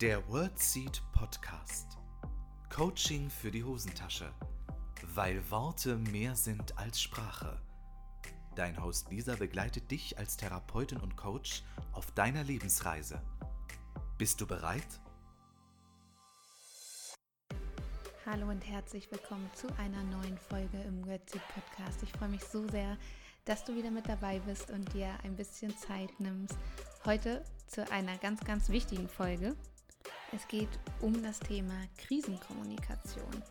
Der WordSeed Podcast. Coaching für die Hosentasche. Weil Worte mehr sind als Sprache. Dein Host Lisa begleitet dich als Therapeutin und Coach auf deiner Lebensreise. Bist du bereit? Hallo und herzlich willkommen zu einer neuen Folge im WordSeed Podcast. Ich freue mich so sehr, dass du wieder mit dabei bist und dir ein bisschen Zeit nimmst. Heute zu einer ganz, ganz wichtigen Folge. Es geht um das Thema Krisenkommunikation.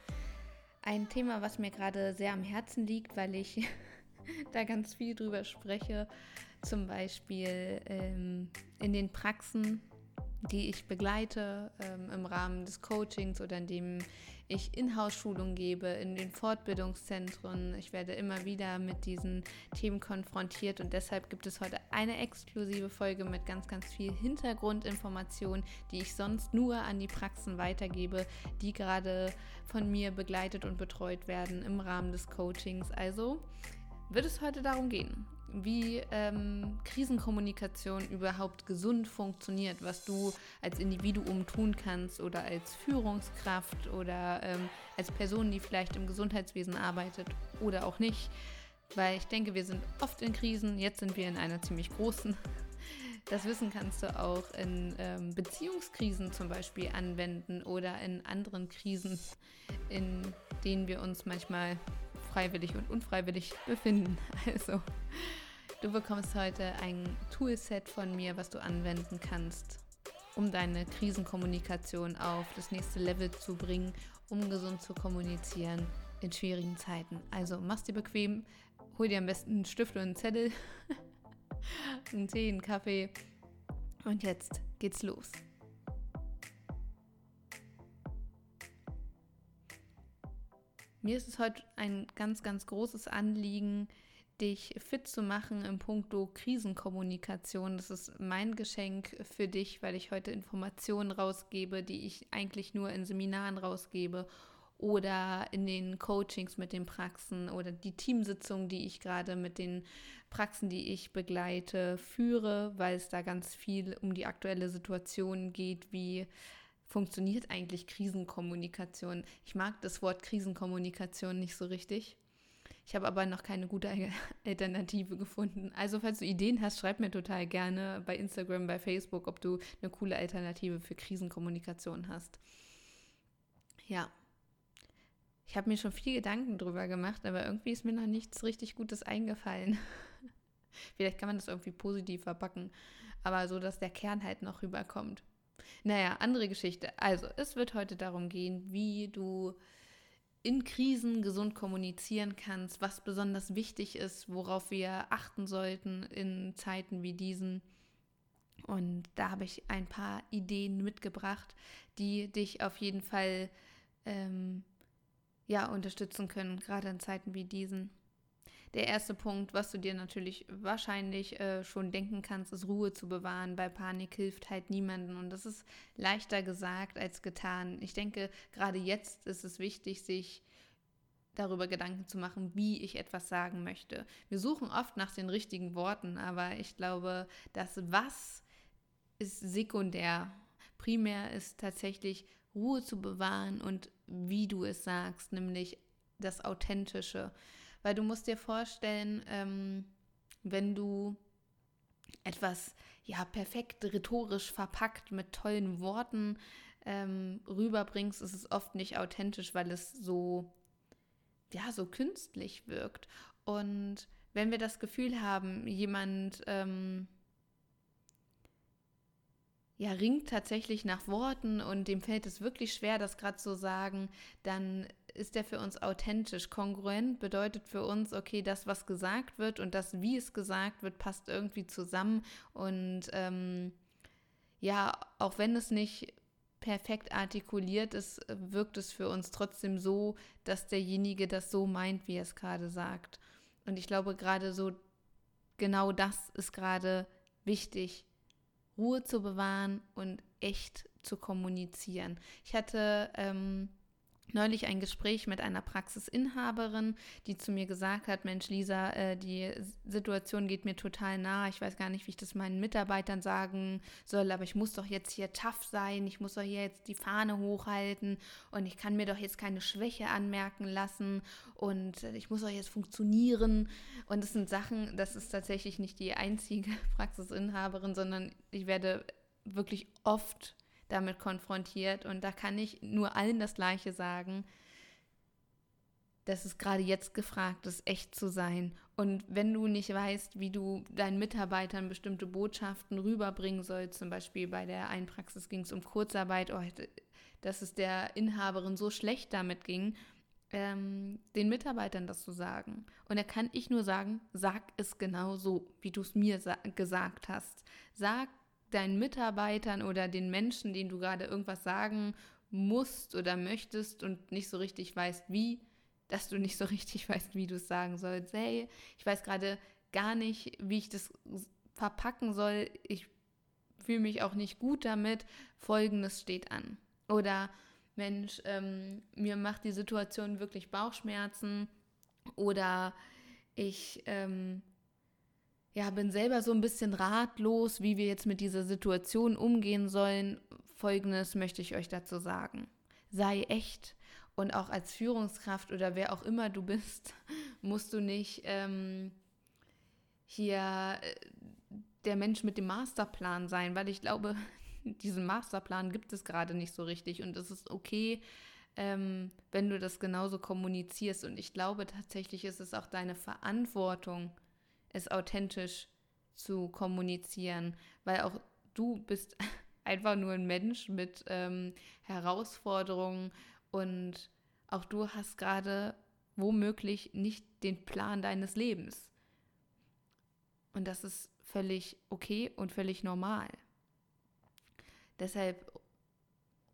Ein Thema, was mir gerade sehr am Herzen liegt, weil ich da ganz viel drüber spreche. Zum Beispiel ähm, in den Praxen, die ich begleite ähm, im Rahmen des Coachings oder indem ich Inhouse-Schulung gebe in den Fortbildungszentren. Ich werde immer wieder mit diesen Themen konfrontiert und deshalb gibt es heute eine exklusive Folge mit ganz, ganz viel Hintergrundinformation, die ich sonst nur an die Praxen weitergebe, die gerade von mir begleitet und betreut werden im Rahmen des Coachings. Also wird es heute darum gehen, wie ähm, Krisenkommunikation überhaupt gesund funktioniert, was du als Individuum tun kannst oder als Führungskraft oder ähm, als Person, die vielleicht im Gesundheitswesen arbeitet oder auch nicht. Weil ich denke, wir sind oft in Krisen, jetzt sind wir in einer ziemlich großen. Das Wissen kannst du auch in ähm, Beziehungskrisen zum Beispiel anwenden oder in anderen Krisen, in denen wir uns manchmal freiwillig und unfreiwillig befinden. Also, du bekommst heute ein Toolset von mir, was du anwenden kannst, um deine Krisenkommunikation auf das nächste Level zu bringen, um gesund zu kommunizieren in schwierigen Zeiten. Also, mach's dir bequem, hol dir am besten einen Stift und einen Zettel, einen Tee, einen Kaffee und jetzt geht's los. Mir ist es heute ein ganz, ganz großes Anliegen, dich fit zu machen im Punkto Krisenkommunikation. Das ist mein Geschenk für dich, weil ich heute Informationen rausgebe, die ich eigentlich nur in Seminaren rausgebe oder in den Coachings mit den Praxen oder die Teamsitzungen, die ich gerade mit den Praxen, die ich begleite, führe, weil es da ganz viel um die aktuelle Situation geht, wie funktioniert eigentlich Krisenkommunikation? Ich mag das Wort Krisenkommunikation nicht so richtig. Ich habe aber noch keine gute Alternative gefunden. Also falls du Ideen hast, schreib mir total gerne bei Instagram, bei Facebook, ob du eine coole Alternative für Krisenkommunikation hast. Ja. Ich habe mir schon viel Gedanken drüber gemacht, aber irgendwie ist mir noch nichts richtig Gutes eingefallen. Vielleicht kann man das irgendwie positiv verpacken, aber so, dass der Kern halt noch rüberkommt. Naja, andere Geschichte. Also, es wird heute darum gehen, wie du in Krisen gesund kommunizieren kannst, was besonders wichtig ist, worauf wir achten sollten in Zeiten wie diesen. Und da habe ich ein paar Ideen mitgebracht, die dich auf jeden Fall ähm, ja, unterstützen können, gerade in Zeiten wie diesen. Der erste Punkt, was du dir natürlich wahrscheinlich äh, schon denken kannst, ist Ruhe zu bewahren. Bei Panik hilft halt niemanden und das ist leichter gesagt als getan. Ich denke, gerade jetzt ist es wichtig, sich darüber Gedanken zu machen, wie ich etwas sagen möchte. Wir suchen oft nach den richtigen Worten, aber ich glaube, das Was ist sekundär. Primär ist tatsächlich Ruhe zu bewahren und wie du es sagst, nämlich das Authentische. Weil du musst dir vorstellen, ähm, wenn du etwas ja perfekt rhetorisch verpackt mit tollen Worten ähm, rüberbringst, ist es oft nicht authentisch, weil es so ja so künstlich wirkt. Und wenn wir das Gefühl haben, jemand ähm, ja, ringt tatsächlich nach Worten und dem fällt es wirklich schwer, das gerade zu sagen, dann ist der für uns authentisch. Kongruent bedeutet für uns, okay, das, was gesagt wird und das, wie es gesagt wird, passt irgendwie zusammen. Und ähm, ja, auch wenn es nicht perfekt artikuliert ist, wirkt es für uns trotzdem so, dass derjenige das so meint, wie er es gerade sagt. Und ich glaube, gerade so, genau das ist gerade wichtig, Ruhe zu bewahren und echt zu kommunizieren. Ich hatte ähm, neulich ein Gespräch mit einer Praxisinhaberin, die zu mir gesagt hat, Mensch, Lisa, äh, die Situation geht mir total nah. Ich weiß gar nicht, wie ich das meinen Mitarbeitern sagen soll, aber ich muss doch jetzt hier tough sein. Ich muss doch hier jetzt die Fahne hochhalten und ich kann mir doch jetzt keine Schwäche anmerken lassen und ich muss doch jetzt funktionieren. Und das sind Sachen, das ist tatsächlich nicht die einzige Praxisinhaberin, sondern ich werde wirklich oft damit konfrontiert. Und da kann ich nur allen das Gleiche sagen. Das ist gerade jetzt gefragt ist, echt zu sein. Und wenn du nicht weißt, wie du deinen Mitarbeitern bestimmte Botschaften rüberbringen sollst, zum Beispiel bei der einen Praxis ging es um Kurzarbeit, oh, dass es der Inhaberin so schlecht damit ging, ähm, den Mitarbeitern das zu sagen. Und da kann ich nur sagen, sag es genau so, wie du es mir gesagt hast. Sag deinen Mitarbeitern oder den Menschen, denen du gerade irgendwas sagen musst oder möchtest und nicht so richtig weißt, wie, dass du nicht so richtig weißt, wie du es sagen sollst. Hey, ich weiß gerade gar nicht, wie ich das verpacken soll. Ich fühle mich auch nicht gut damit. Folgendes steht an. Oder Mensch, ähm, mir macht die Situation wirklich Bauchschmerzen. Oder ich ähm, ja, bin selber so ein bisschen ratlos, wie wir jetzt mit dieser Situation umgehen sollen. Folgendes möchte ich euch dazu sagen. Sei echt und auch als Führungskraft oder wer auch immer du bist, musst du nicht ähm, hier äh, der Mensch mit dem Masterplan sein, weil ich glaube, diesen Masterplan gibt es gerade nicht so richtig und es ist okay, ähm, wenn du das genauso kommunizierst. Und ich glaube tatsächlich ist es auch deine Verantwortung, es authentisch zu kommunizieren, weil auch du bist einfach nur ein Mensch mit ähm, Herausforderungen und auch du hast gerade womöglich nicht den Plan deines Lebens. Und das ist völlig okay und völlig normal. Deshalb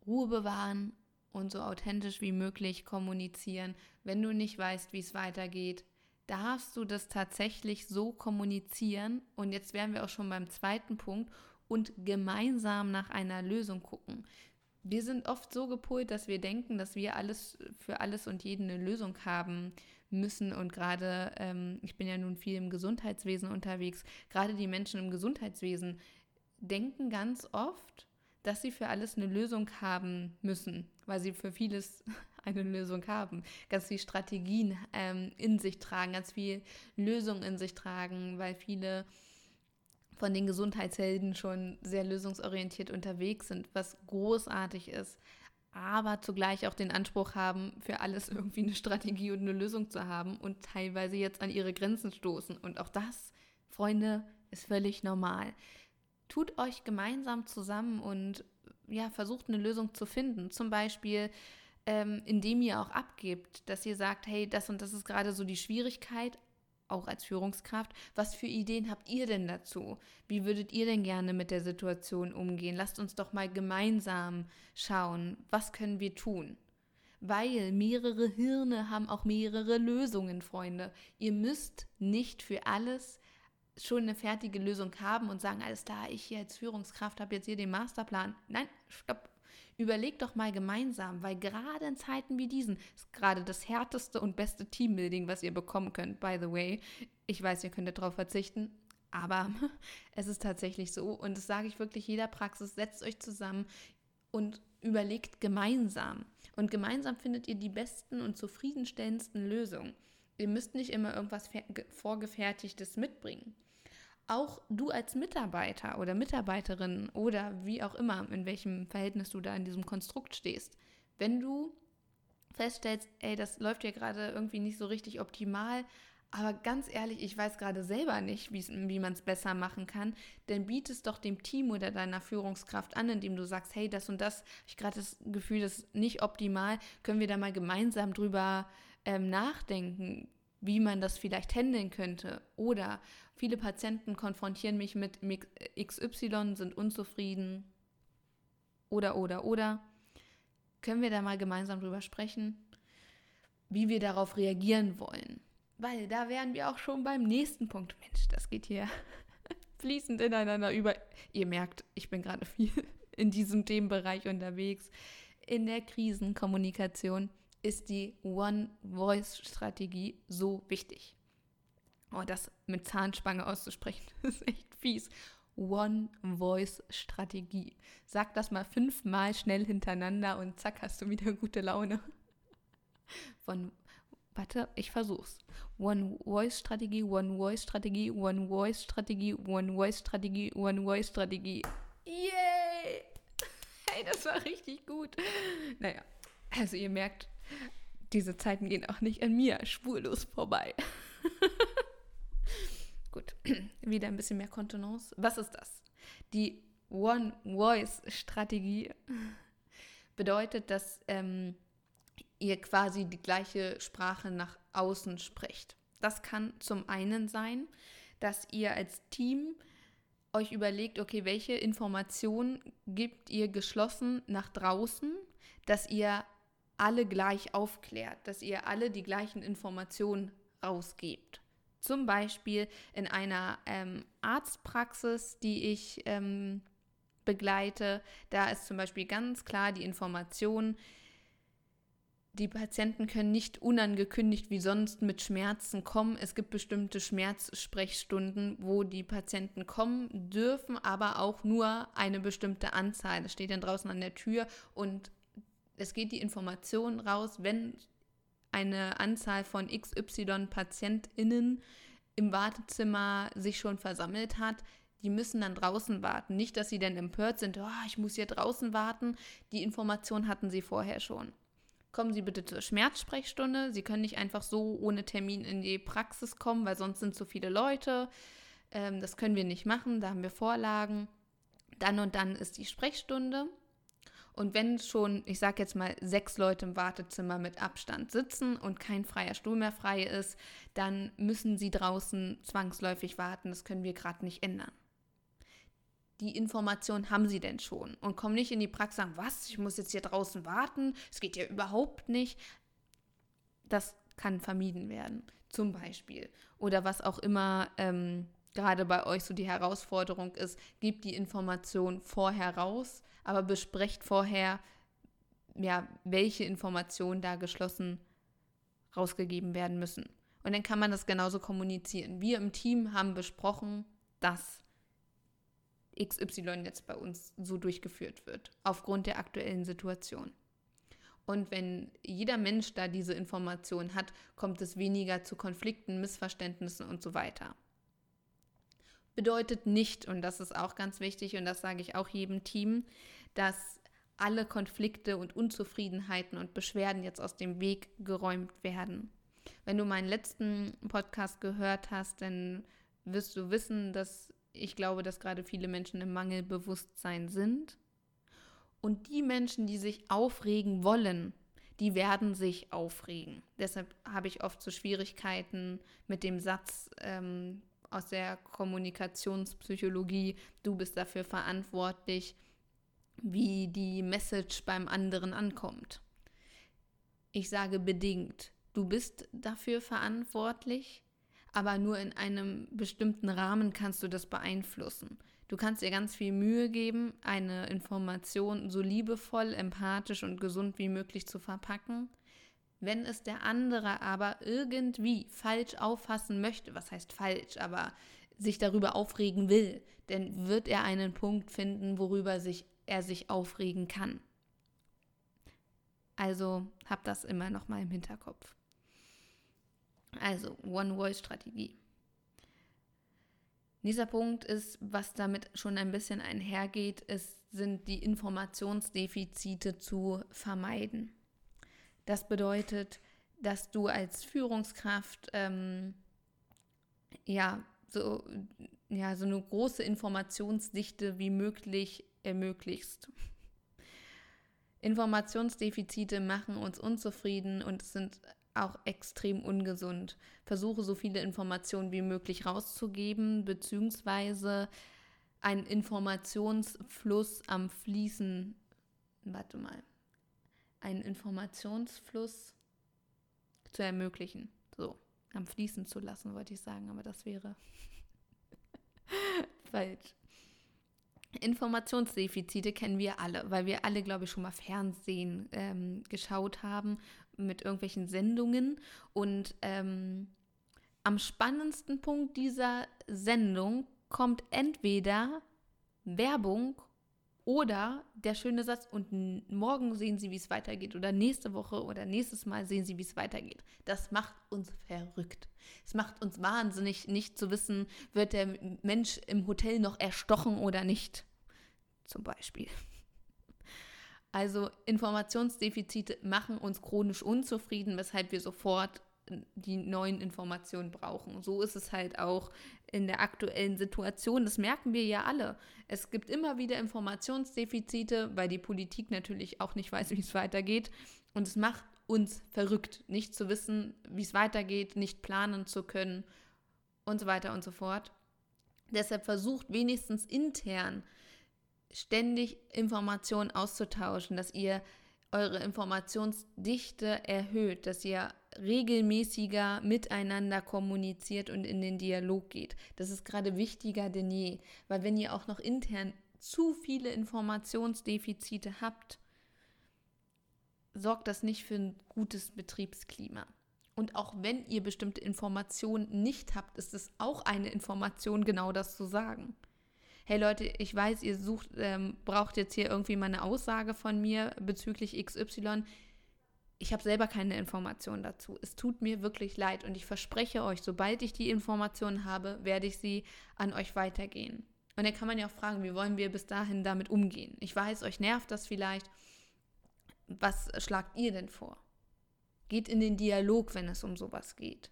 Ruhe bewahren und so authentisch wie möglich kommunizieren. Wenn du nicht weißt, wie es weitergeht, darfst du das tatsächlich so kommunizieren. Und jetzt wären wir auch schon beim zweiten Punkt und gemeinsam nach einer Lösung gucken. Wir sind oft so gepolt, dass wir denken, dass wir alles für alles und jeden eine Lösung haben müssen. Und gerade, ähm, ich bin ja nun viel im Gesundheitswesen unterwegs, gerade die Menschen im Gesundheitswesen denken ganz oft, dass sie für alles eine Lösung haben müssen, weil sie für vieles eine Lösung haben, ganz viel Strategien ähm, in sich tragen, ganz viel Lösungen in sich tragen, weil viele von den Gesundheitshelden schon sehr lösungsorientiert unterwegs sind, was großartig ist, aber zugleich auch den Anspruch haben, für alles irgendwie eine Strategie und eine Lösung zu haben und teilweise jetzt an ihre Grenzen stoßen. Und auch das, Freunde, ist völlig normal. Tut euch gemeinsam zusammen und ja, versucht eine Lösung zu finden. Zum Beispiel ähm, indem ihr auch abgebt, dass ihr sagt, hey, das und das ist gerade so die Schwierigkeit, auch als Führungskraft. Was für Ideen habt ihr denn dazu? Wie würdet ihr denn gerne mit der Situation umgehen? Lasst uns doch mal gemeinsam schauen, was können wir tun? Weil mehrere Hirne haben auch mehrere Lösungen, Freunde. Ihr müsst nicht für alles schon eine fertige Lösung haben und sagen, alles klar, ich hier als Führungskraft habe jetzt hier den Masterplan. Nein, stopp, Überlegt doch mal gemeinsam, weil gerade in Zeiten wie diesen ist gerade das härteste und beste Teambuilding, was ihr bekommen könnt. By the way, ich weiß, ihr könntet darauf verzichten, aber es ist tatsächlich so. Und das sage ich wirklich jeder Praxis. Setzt euch zusammen und überlegt gemeinsam. Und gemeinsam findet ihr die besten und zufriedenstellendsten Lösungen. Ihr müsst nicht immer irgendwas Vorgefertigtes mitbringen auch du als Mitarbeiter oder Mitarbeiterin oder wie auch immer, in welchem Verhältnis du da in diesem Konstrukt stehst, wenn du feststellst, ey, das läuft ja gerade irgendwie nicht so richtig optimal, aber ganz ehrlich, ich weiß gerade selber nicht, wie man es besser machen kann, dann biet es doch dem Team oder deiner Führungskraft an, indem du sagst, hey, das und das, ich gerade das Gefühl, das ist nicht optimal, können wir da mal gemeinsam drüber ähm, nachdenken, wie man das vielleicht handeln könnte. Oder Viele Patienten konfrontieren mich mit XY, sind unzufrieden oder, oder, oder. Können wir da mal gemeinsam drüber sprechen, wie wir darauf reagieren wollen? Weil da wären wir auch schon beim nächsten Punkt. Mensch, das geht hier fließend ineinander über. Ihr merkt, ich bin gerade viel in diesem Themenbereich unterwegs. In der Krisenkommunikation ist die One-Voice-Strategie so wichtig. Oh, das mit Zahnspange auszusprechen, ist echt fies. One-Voice-Strategie. Sag das mal fünfmal schnell hintereinander und zack, hast du wieder gute Laune. Von, warte, ich versuch's. One-Voice-Strategie, One-Voice-Strategie, One-Voice-Strategie, One-Voice-Strategie, One-Voice-Strategie. Yay! Hey, das war richtig gut. Naja, also ihr merkt, diese Zeiten gehen auch nicht an mir spurlos vorbei. Gut, wieder ein bisschen mehr Kontenance. Was ist das? Die One-Voice-Strategie bedeutet, dass ähm, ihr quasi die gleiche Sprache nach außen sprecht. Das kann zum einen sein, dass ihr als Team euch überlegt, okay, welche Informationen gibt ihr geschlossen nach draußen, dass ihr alle gleich aufklärt, dass ihr alle die gleichen Informationen rausgebt. Zum Beispiel in einer ähm, Arztpraxis, die ich ähm, begleite, da ist zum Beispiel ganz klar die Information, die Patienten können nicht unangekündigt wie sonst mit Schmerzen kommen. Es gibt bestimmte Schmerzsprechstunden, wo die Patienten kommen dürfen, aber auch nur eine bestimmte Anzahl. Das steht dann draußen an der Tür und es geht die Information raus, wenn eine Anzahl von XY PatientInnen im Wartezimmer sich schon versammelt hat, die müssen dann draußen warten. Nicht, dass sie dann empört sind, oh, ich muss hier draußen warten. Die Information hatten sie vorher schon. Kommen Sie bitte zur Schmerzsprechstunde. Sie können nicht einfach so ohne Termin in die Praxis kommen, weil sonst sind zu viele Leute. Ähm, das können wir nicht machen, da haben wir Vorlagen. Dann und dann ist die Sprechstunde. Und wenn schon, ich sage jetzt mal, sechs Leute im Wartezimmer mit Abstand sitzen und kein freier Stuhl mehr frei ist, dann müssen sie draußen zwangsläufig warten. Das können wir gerade nicht ändern. Die Information haben sie denn schon und kommen nicht in die Praxis und sagen, was, ich muss jetzt hier draußen warten, es geht ja überhaupt nicht. Das kann vermieden werden, zum Beispiel. Oder was auch immer ähm, gerade bei euch so die Herausforderung ist, gebt die Information vorher raus, aber besprecht vorher, ja, welche Informationen da geschlossen rausgegeben werden müssen. Und dann kann man das genauso kommunizieren. Wir im Team haben besprochen, dass XY jetzt bei uns so durchgeführt wird, aufgrund der aktuellen Situation. Und wenn jeder Mensch da diese Information hat, kommt es weniger zu Konflikten, Missverständnissen und so weiter bedeutet nicht, und das ist auch ganz wichtig, und das sage ich auch jedem Team, dass alle Konflikte und Unzufriedenheiten und Beschwerden jetzt aus dem Weg geräumt werden. Wenn du meinen letzten Podcast gehört hast, dann wirst du wissen, dass ich glaube, dass gerade viele Menschen im Mangelbewusstsein sind. Und die Menschen, die sich aufregen wollen, die werden sich aufregen. Deshalb habe ich oft so Schwierigkeiten mit dem Satz, ähm, aus der Kommunikationspsychologie, du bist dafür verantwortlich, wie die Message beim anderen ankommt. Ich sage bedingt, du bist dafür verantwortlich, aber nur in einem bestimmten Rahmen kannst du das beeinflussen. Du kannst dir ganz viel Mühe geben, eine Information so liebevoll, empathisch und gesund wie möglich zu verpacken. Wenn es der andere aber irgendwie falsch auffassen möchte, was heißt falsch, aber sich darüber aufregen will, dann wird er einen Punkt finden, worüber sich, er sich aufregen kann. Also hab das immer noch mal im Hinterkopf. Also One-Voice-Strategie. Dieser Punkt ist, was damit schon ein bisschen einhergeht, ist, sind die Informationsdefizite zu vermeiden. Das bedeutet, dass du als Führungskraft ähm, ja, so, ja, so eine große Informationsdichte wie möglich ermöglichst. Informationsdefizite machen uns unzufrieden und sind auch extrem ungesund. Versuche so viele Informationen wie möglich rauszugeben, beziehungsweise einen Informationsfluss am Fließen. Warte mal einen Informationsfluss zu ermöglichen. So, am Fließen zu lassen, wollte ich sagen, aber das wäre falsch. Informationsdefizite kennen wir alle, weil wir alle, glaube ich, schon mal Fernsehen ähm, geschaut haben mit irgendwelchen Sendungen. Und ähm, am spannendsten Punkt dieser Sendung kommt entweder Werbung oder der schöne Satz, und morgen sehen Sie, wie es weitergeht. Oder nächste Woche oder nächstes Mal sehen Sie, wie es weitergeht. Das macht uns verrückt. Es macht uns wahnsinnig, nicht zu wissen, wird der Mensch im Hotel noch erstochen oder nicht. Zum Beispiel. Also Informationsdefizite machen uns chronisch unzufrieden, weshalb wir sofort die neuen Informationen brauchen. So ist es halt auch in der aktuellen Situation. Das merken wir ja alle. Es gibt immer wieder Informationsdefizite, weil die Politik natürlich auch nicht weiß, wie es weitergeht. Und es macht uns verrückt, nicht zu wissen, wie es weitergeht, nicht planen zu können und so weiter und so fort. Deshalb versucht wenigstens intern ständig Informationen auszutauschen, dass ihr eure Informationsdichte erhöht, dass ihr regelmäßiger miteinander kommuniziert und in den Dialog geht. Das ist gerade wichtiger denn je, weil wenn ihr auch noch intern zu viele Informationsdefizite habt, sorgt das nicht für ein gutes Betriebsklima. Und auch wenn ihr bestimmte Informationen nicht habt, ist es auch eine Information, genau das zu sagen hey Leute, ich weiß, ihr sucht, ähm, braucht jetzt hier irgendwie mal eine Aussage von mir bezüglich XY. Ich habe selber keine Informationen dazu. Es tut mir wirklich leid und ich verspreche euch, sobald ich die Informationen habe, werde ich sie an euch weitergehen. Und dann kann man ja auch fragen, wie wollen wir bis dahin damit umgehen? Ich weiß, euch nervt das vielleicht. Was schlagt ihr denn vor? Geht in den Dialog, wenn es um sowas geht.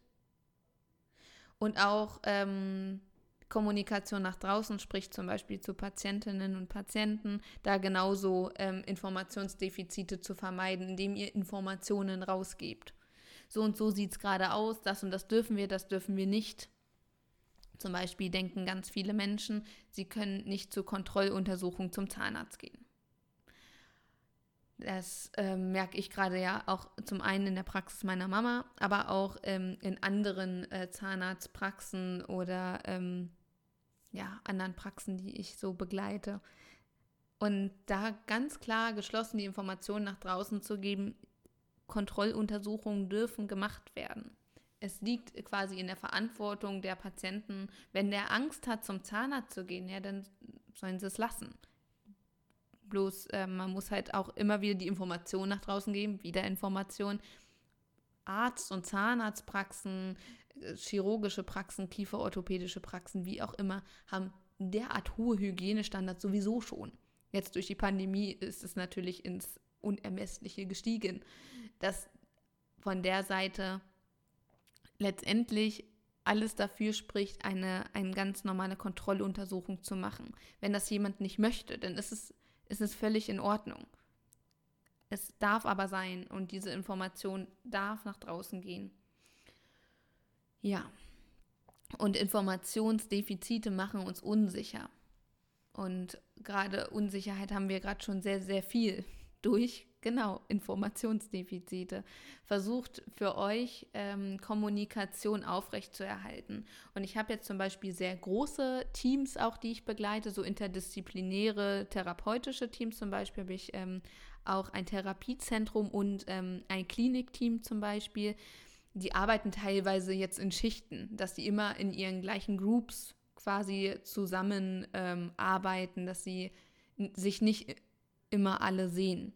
Und auch ähm, Kommunikation nach draußen, sprich zum Beispiel zu Patientinnen und Patienten, da genauso ähm, Informationsdefizite zu vermeiden, indem ihr Informationen rausgebt. So und so sieht es gerade aus, das und das dürfen wir, das dürfen wir nicht. Zum Beispiel denken ganz viele Menschen, sie können nicht zur Kontrolluntersuchung zum Zahnarzt gehen. Das äh, merke ich gerade ja auch zum einen in der Praxis meiner Mama, aber auch ähm, in anderen äh, Zahnarztpraxen oder ähm, ja, anderen Praxen, die ich so begleite. Und da ganz klar geschlossen die Informationen nach draußen zu geben, Kontrolluntersuchungen dürfen gemacht werden. Es liegt quasi in der Verantwortung der Patienten, wenn der Angst hat, zum Zahnarzt zu gehen, ja, dann sollen sie es lassen. Bloß äh, man muss halt auch immer wieder die Information nach draußen geben, wieder Information. Arzt- und Zahnarztpraxen, chirurgische Praxen, kieferorthopädische Praxen, wie auch immer, haben derart hohe Hygienestandards sowieso schon. Jetzt durch die Pandemie ist es natürlich ins Unermessliche gestiegen, dass von der Seite letztendlich alles dafür spricht, eine, eine ganz normale Kontrolluntersuchung zu machen. Wenn das jemand nicht möchte, dann ist es, ist es völlig in Ordnung. Es darf aber sein und diese Information darf nach draußen gehen. Ja. Und Informationsdefizite machen uns unsicher. Und gerade Unsicherheit haben wir gerade schon sehr, sehr viel durch, genau, Informationsdefizite. Versucht für euch ähm, Kommunikation aufrechtzuerhalten. Und ich habe jetzt zum Beispiel sehr große Teams auch, die ich begleite, so interdisziplinäre therapeutische Teams zum Beispiel habe ich ähm, auch ein Therapiezentrum und ähm, ein Klinikteam zum Beispiel die arbeiten teilweise jetzt in Schichten, dass sie immer in ihren gleichen Groups quasi zusammen ähm, arbeiten, dass sie sich nicht immer alle sehen.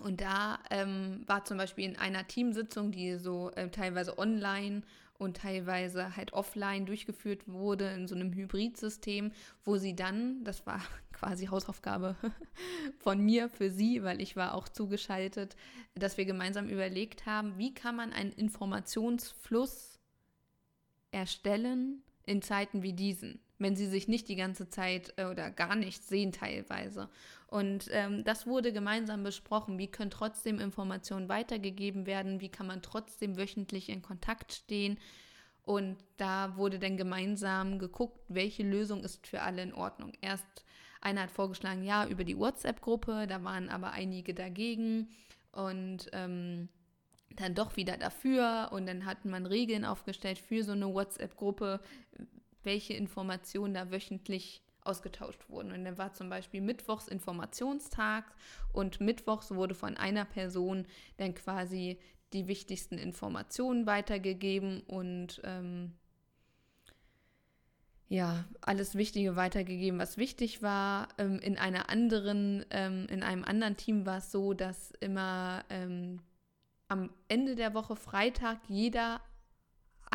Und da ähm, war zum Beispiel in einer Teamsitzung, die so äh, teilweise online und teilweise halt offline durchgeführt wurde in so einem Hybridsystem, wo sie dann, das war quasi Hausaufgabe von mir für sie, weil ich war auch zugeschaltet, dass wir gemeinsam überlegt haben, wie kann man einen Informationsfluss erstellen in Zeiten wie diesen, wenn sie sich nicht die ganze Zeit äh, oder gar nicht sehen teilweise. Und ähm, das wurde gemeinsam besprochen. Wie können trotzdem Informationen weitergegeben werden? Wie kann man trotzdem wöchentlich in Kontakt stehen? Und da wurde dann gemeinsam geguckt, welche Lösung ist für alle in Ordnung. Erst einer hat vorgeschlagen, ja, über die WhatsApp-Gruppe, da waren aber einige dagegen und ähm, dann doch wieder dafür. Und dann hat man Regeln aufgestellt für so eine WhatsApp-Gruppe, welche Informationen da wöchentlich ausgetauscht wurden. Und dann war zum Beispiel Mittwochs Informationstag und Mittwochs wurde von einer Person dann quasi die wichtigsten Informationen weitergegeben und ähm, ja, alles Wichtige weitergegeben, was wichtig war. Ähm, in einer anderen, ähm, in einem anderen Team war es so, dass immer ähm, am Ende der Woche Freitag jeder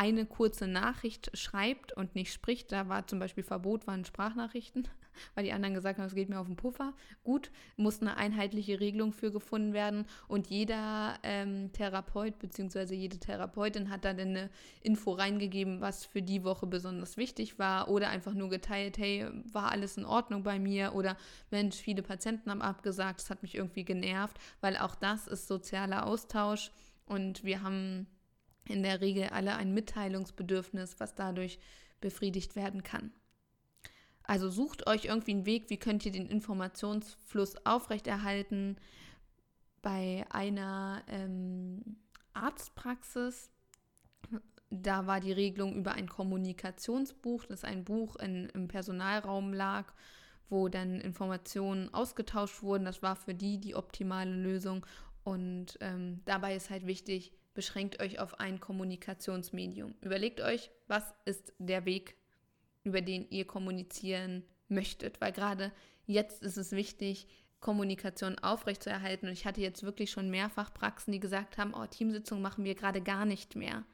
eine kurze Nachricht schreibt und nicht spricht. Da war zum Beispiel Verbot, waren Sprachnachrichten, weil die anderen gesagt haben, es geht mir auf den Puffer. Gut, muss eine einheitliche Regelung für gefunden werden und jeder ähm, Therapeut bzw. jede Therapeutin hat dann eine Info reingegeben, was für die Woche besonders wichtig war oder einfach nur geteilt, hey, war alles in Ordnung bei mir oder Mensch, viele Patienten haben abgesagt, das hat mich irgendwie genervt, weil auch das ist sozialer Austausch und wir haben in der Regel alle ein Mitteilungsbedürfnis, was dadurch befriedigt werden kann. Also sucht euch irgendwie einen Weg, wie könnt ihr den Informationsfluss aufrechterhalten. Bei einer ähm, Arztpraxis, da war die Regelung über ein Kommunikationsbuch, das ein Buch in, im Personalraum lag, wo dann Informationen ausgetauscht wurden. Das war für die die optimale Lösung. Und ähm, dabei ist halt wichtig, beschränkt euch auf ein Kommunikationsmedium. Überlegt euch, was ist der Weg, über den ihr kommunizieren möchtet, weil gerade jetzt ist es wichtig, Kommunikation aufrechtzuerhalten. Und ich hatte jetzt wirklich schon mehrfach Praxen, die gesagt haben, oh, Teamsitzungen machen wir gerade gar nicht mehr.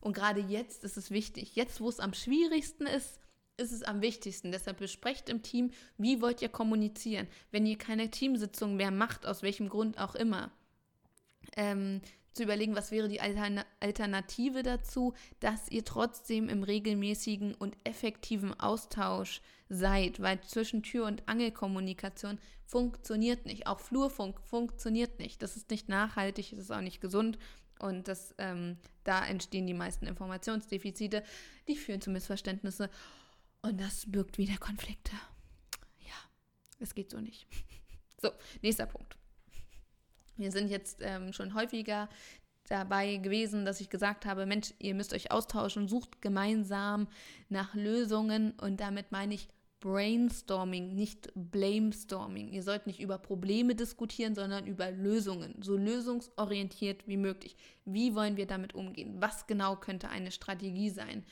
Und gerade jetzt ist es wichtig. Jetzt, wo es am schwierigsten ist, ist es am wichtigsten. Deshalb besprecht im Team, wie wollt ihr kommunizieren. Wenn ihr keine Teamsitzung mehr macht, aus welchem Grund auch immer, ähm, zu überlegen, was wäre die Alternative dazu, dass ihr trotzdem im regelmäßigen und effektiven Austausch seid, weil zwischen Tür- und Angelkommunikation funktioniert nicht. Auch Flurfunk funktioniert nicht. Das ist nicht nachhaltig, das ist auch nicht gesund. Und das, ähm, da entstehen die meisten Informationsdefizite, die führen zu Missverständnissen. Und das birgt wieder Konflikte. Ja, es geht so nicht. So, nächster Punkt. Wir sind jetzt ähm, schon häufiger dabei gewesen, dass ich gesagt habe, Mensch, ihr müsst euch austauschen, sucht gemeinsam nach Lösungen und damit meine ich Brainstorming, nicht Blamestorming. Ihr sollt nicht über Probleme diskutieren, sondern über Lösungen, so lösungsorientiert wie möglich. Wie wollen wir damit umgehen? Was genau könnte eine Strategie sein?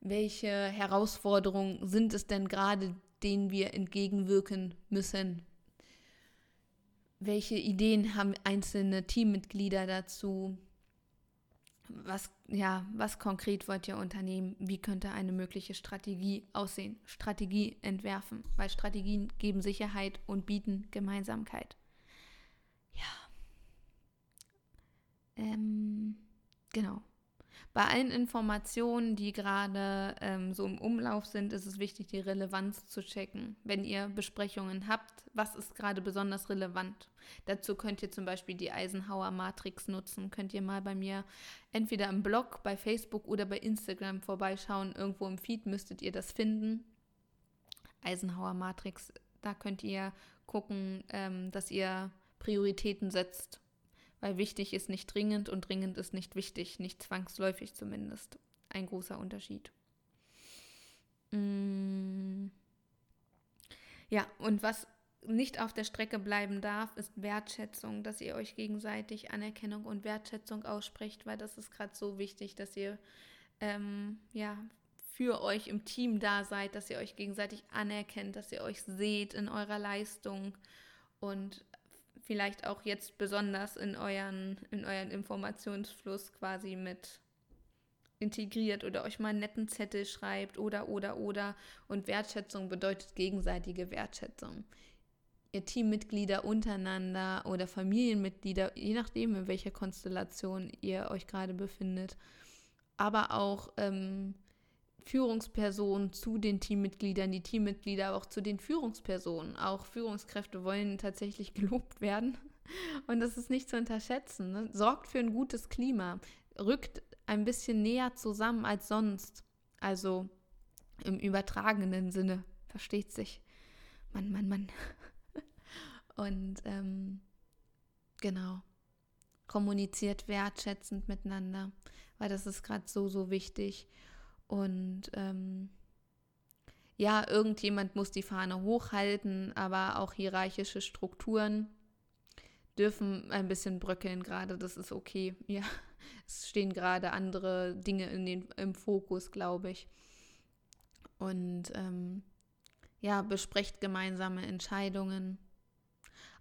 Welche Herausforderungen sind es denn gerade, denen wir entgegenwirken müssen? Welche Ideen haben einzelne Teammitglieder dazu? Was, ja, was konkret wollt ihr unternehmen? Wie könnte eine mögliche Strategie aussehen? Strategie entwerfen, weil Strategien geben Sicherheit und bieten Gemeinsamkeit. Ja. Ähm, genau. Bei allen Informationen, die gerade ähm, so im Umlauf sind, ist es wichtig, die Relevanz zu checken. Wenn ihr Besprechungen habt, was ist gerade besonders relevant? Dazu könnt ihr zum Beispiel die Eisenhower Matrix nutzen. Könnt ihr mal bei mir entweder im Blog, bei Facebook oder bei Instagram vorbeischauen. Irgendwo im Feed müsstet ihr das finden. Eisenhower Matrix, da könnt ihr gucken, ähm, dass ihr Prioritäten setzt weil wichtig ist nicht dringend und dringend ist nicht wichtig, nicht zwangsläufig zumindest. Ein großer Unterschied. Mm. Ja, und was nicht auf der Strecke bleiben darf, ist Wertschätzung, dass ihr euch gegenseitig Anerkennung und Wertschätzung aussprecht, weil das ist gerade so wichtig, dass ihr ähm, ja für euch im Team da seid, dass ihr euch gegenseitig anerkennt, dass ihr euch seht in eurer Leistung und vielleicht auch jetzt besonders in euren, in euren Informationsfluss quasi mit integriert oder euch mal einen netten Zettel schreibt oder oder oder und Wertschätzung bedeutet gegenseitige Wertschätzung. Ihr Teammitglieder untereinander oder Familienmitglieder, je nachdem, in welcher Konstellation ihr euch gerade befindet, aber auch ähm, Führungspersonen zu den Teammitgliedern, die Teammitglieder auch zu den Führungspersonen. Auch Führungskräfte wollen tatsächlich gelobt werden. Und das ist nicht zu unterschätzen. Ne? Sorgt für ein gutes Klima. Rückt ein bisschen näher zusammen als sonst. Also im übertragenen Sinne. Versteht sich. Mann, Mann, Mann. Und ähm, genau. Kommuniziert wertschätzend miteinander. Weil das ist gerade so, so wichtig. Und ähm, ja, irgendjemand muss die Fahne hochhalten, aber auch hierarchische Strukturen dürfen ein bisschen bröckeln gerade. Das ist okay. Ja, es stehen gerade andere Dinge in den, im Fokus, glaube ich. Und ähm, ja, besprecht gemeinsame Entscheidungen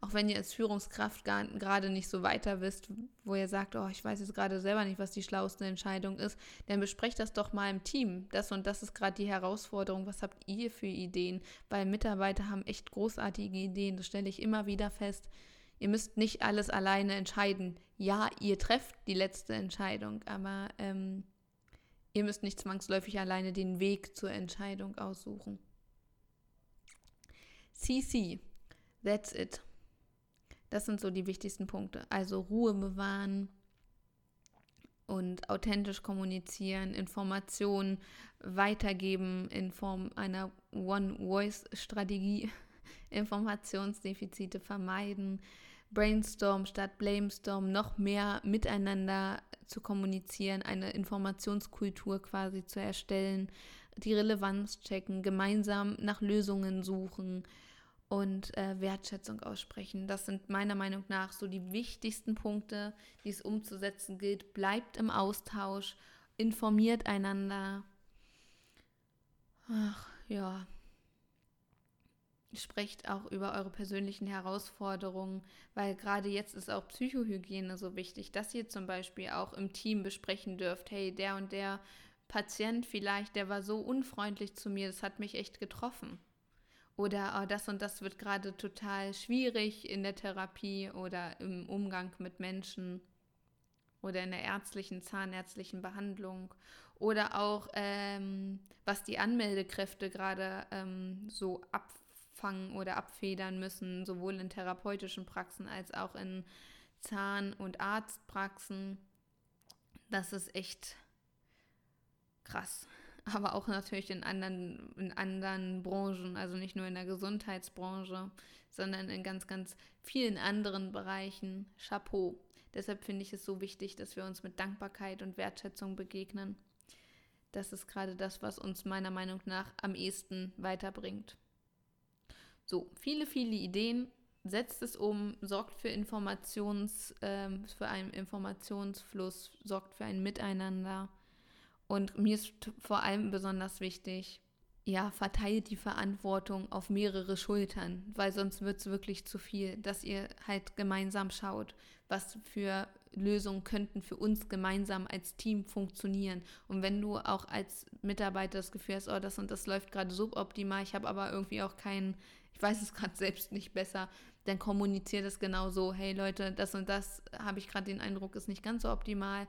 auch wenn ihr als Führungskraft gerade nicht so weiter wisst, wo ihr sagt, oh, ich weiß jetzt gerade selber nicht, was die schlauste Entscheidung ist, dann besprecht das doch mal im Team. Das und das ist gerade die Herausforderung. Was habt ihr für Ideen? Weil Mitarbeiter haben echt großartige Ideen. Das stelle ich immer wieder fest. Ihr müsst nicht alles alleine entscheiden. Ja, ihr trefft die letzte Entscheidung, aber ähm, ihr müsst nicht zwangsläufig alleine den Weg zur Entscheidung aussuchen. CC, that's it. Das sind so die wichtigsten Punkte. Also Ruhe bewahren und authentisch kommunizieren, Informationen weitergeben in Form einer One-Voice-Strategie, Informationsdefizite vermeiden, Brainstorm statt Blamestorm, noch mehr miteinander zu kommunizieren, eine Informationskultur quasi zu erstellen, die Relevanz checken, gemeinsam nach Lösungen suchen, und äh, Wertschätzung aussprechen. Das sind meiner Meinung nach so die wichtigsten Punkte, die es umzusetzen gilt. Bleibt im Austausch, informiert einander. Ach ja. Sprecht auch über eure persönlichen Herausforderungen, weil gerade jetzt ist auch Psychohygiene so wichtig, dass ihr zum Beispiel auch im Team besprechen dürft, hey, der und der Patient vielleicht, der war so unfreundlich zu mir, das hat mich echt getroffen oder oh, das und das wird gerade total schwierig in der Therapie oder im Umgang mit Menschen oder in der ärztlichen, zahnärztlichen Behandlung oder auch ähm, was die Anmeldekräfte gerade ähm, so abfangen oder abfedern müssen, sowohl in therapeutischen Praxen als auch in Zahn- und Arztpraxen. Das ist echt krass aber auch natürlich in anderen, in anderen Branchen, also nicht nur in der Gesundheitsbranche, sondern in ganz, ganz vielen anderen Bereichen. Chapeau. Deshalb finde ich es so wichtig, dass wir uns mit Dankbarkeit und Wertschätzung begegnen. Das ist gerade das, was uns meiner Meinung nach am ehesten weiterbringt. So, viele, viele Ideen. Setzt es um, sorgt für Informations, äh, für einen Informationsfluss, sorgt für ein Miteinander und mir ist vor allem besonders wichtig, ja, verteilt die Verantwortung auf mehrere Schultern, weil sonst wird es wirklich zu viel, dass ihr halt gemeinsam schaut, was für Lösungen könnten für uns gemeinsam als Team funktionieren. Und wenn du auch als Mitarbeiter das Gefühl hast, oh, das und das läuft gerade suboptimal, ich habe aber irgendwie auch keinen, ich weiß es gerade selbst nicht besser, dann kommuniziert es genau so, hey Leute, das und das habe ich gerade den Eindruck, ist nicht ganz so optimal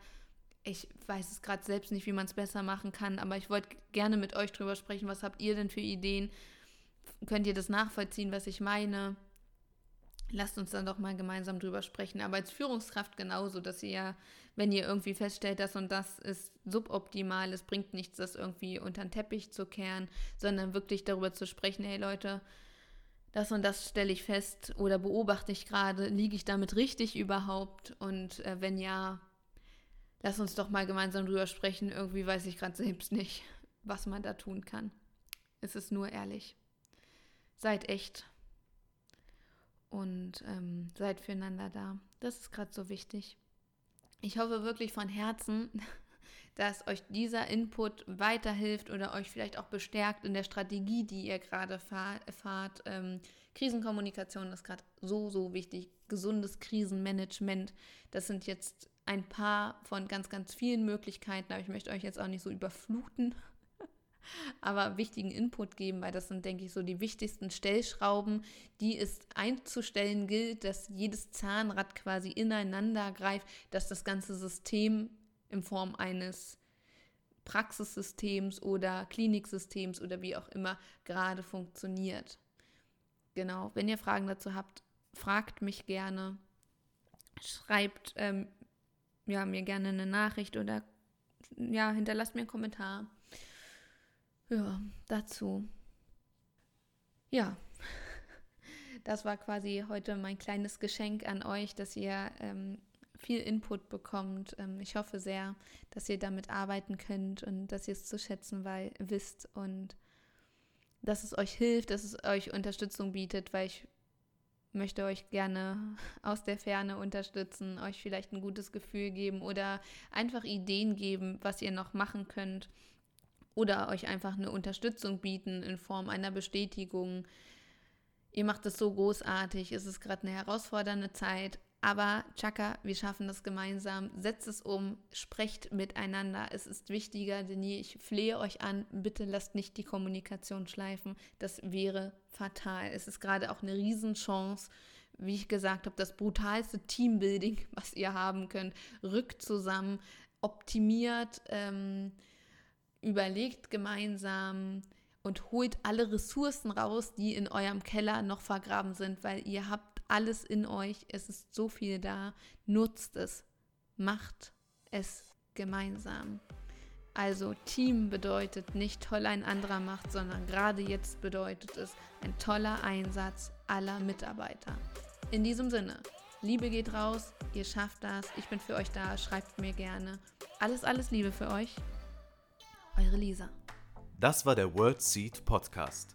ich weiß es gerade selbst nicht, wie man es besser machen kann, aber ich wollte gerne mit euch drüber sprechen. Was habt ihr denn für Ideen? Könnt ihr das nachvollziehen, was ich meine? Lasst uns dann doch mal gemeinsam drüber sprechen. Aber als Führungskraft genauso, dass ihr, wenn ihr irgendwie feststellt, das und das ist suboptimal, es bringt nichts, das irgendwie unter den Teppich zu kehren, sondern wirklich darüber zu sprechen, hey Leute, das und das stelle ich fest oder beobachte ich gerade, liege ich damit richtig überhaupt? Und äh, wenn ja, lass uns doch mal gemeinsam drüber sprechen. Irgendwie weiß ich gerade selbst nicht, was man da tun kann. Es ist nur ehrlich. Seid echt und ähm, seid füreinander da. Das ist gerade so wichtig. Ich hoffe wirklich von Herzen, dass euch dieser Input weiterhilft oder euch vielleicht auch bestärkt in der Strategie, die ihr gerade fahrt. Ähm, Krisenkommunikation ist gerade so, so wichtig. Gesundes Krisenmanagement. Das sind jetzt ein paar von ganz, ganz vielen Möglichkeiten, aber ich möchte euch jetzt auch nicht so überfluten, aber wichtigen Input geben, weil das sind, denke ich, so die wichtigsten Stellschrauben, die es einzustellen gilt, dass jedes Zahnrad quasi ineinander greift, dass das ganze System in Form eines Praxissystems oder Kliniksystems oder wie auch immer gerade funktioniert. Genau, wenn ihr Fragen dazu habt, fragt mich gerne. Schreibt ähm, ja, mir gerne eine Nachricht oder ja, hinterlasst mir einen Kommentar. Ja, dazu. Ja, das war quasi heute mein kleines Geschenk an euch, dass ihr ähm, viel Input bekommt. Ähm, ich hoffe sehr, dass ihr damit arbeiten könnt und dass ihr es zu schätzen wisst. Und dass es euch hilft, dass es euch Unterstützung bietet, weil ich möchte euch gerne aus der Ferne unterstützen, euch vielleicht ein gutes Gefühl geben oder einfach Ideen geben, was ihr noch machen könnt oder euch einfach eine Unterstützung bieten in Form einer Bestätigung. Ihr macht es so großartig, es ist gerade eine herausfordernde Zeit, aber Chaka, wir schaffen das gemeinsam. Setzt es um, sprecht miteinander. Es ist wichtiger denn je. Ich flehe euch an, bitte lasst nicht die Kommunikation schleifen. Das wäre fatal. Es ist gerade auch eine Riesenchance, wie ich gesagt habe, das brutalste Teambuilding, was ihr haben könnt. Rückt zusammen, optimiert, ähm, überlegt gemeinsam und holt alle Ressourcen raus, die in eurem Keller noch vergraben sind, weil ihr habt alles in euch, es ist so viel da, nutzt es, macht es gemeinsam. Also Team bedeutet nicht toll ein anderer macht, sondern gerade jetzt bedeutet es ein toller Einsatz aller Mitarbeiter. In diesem Sinne, Liebe geht raus, ihr schafft das, ich bin für euch da, schreibt mir gerne. Alles, alles Liebe für euch. Eure Lisa. Das war der World Seed Podcast.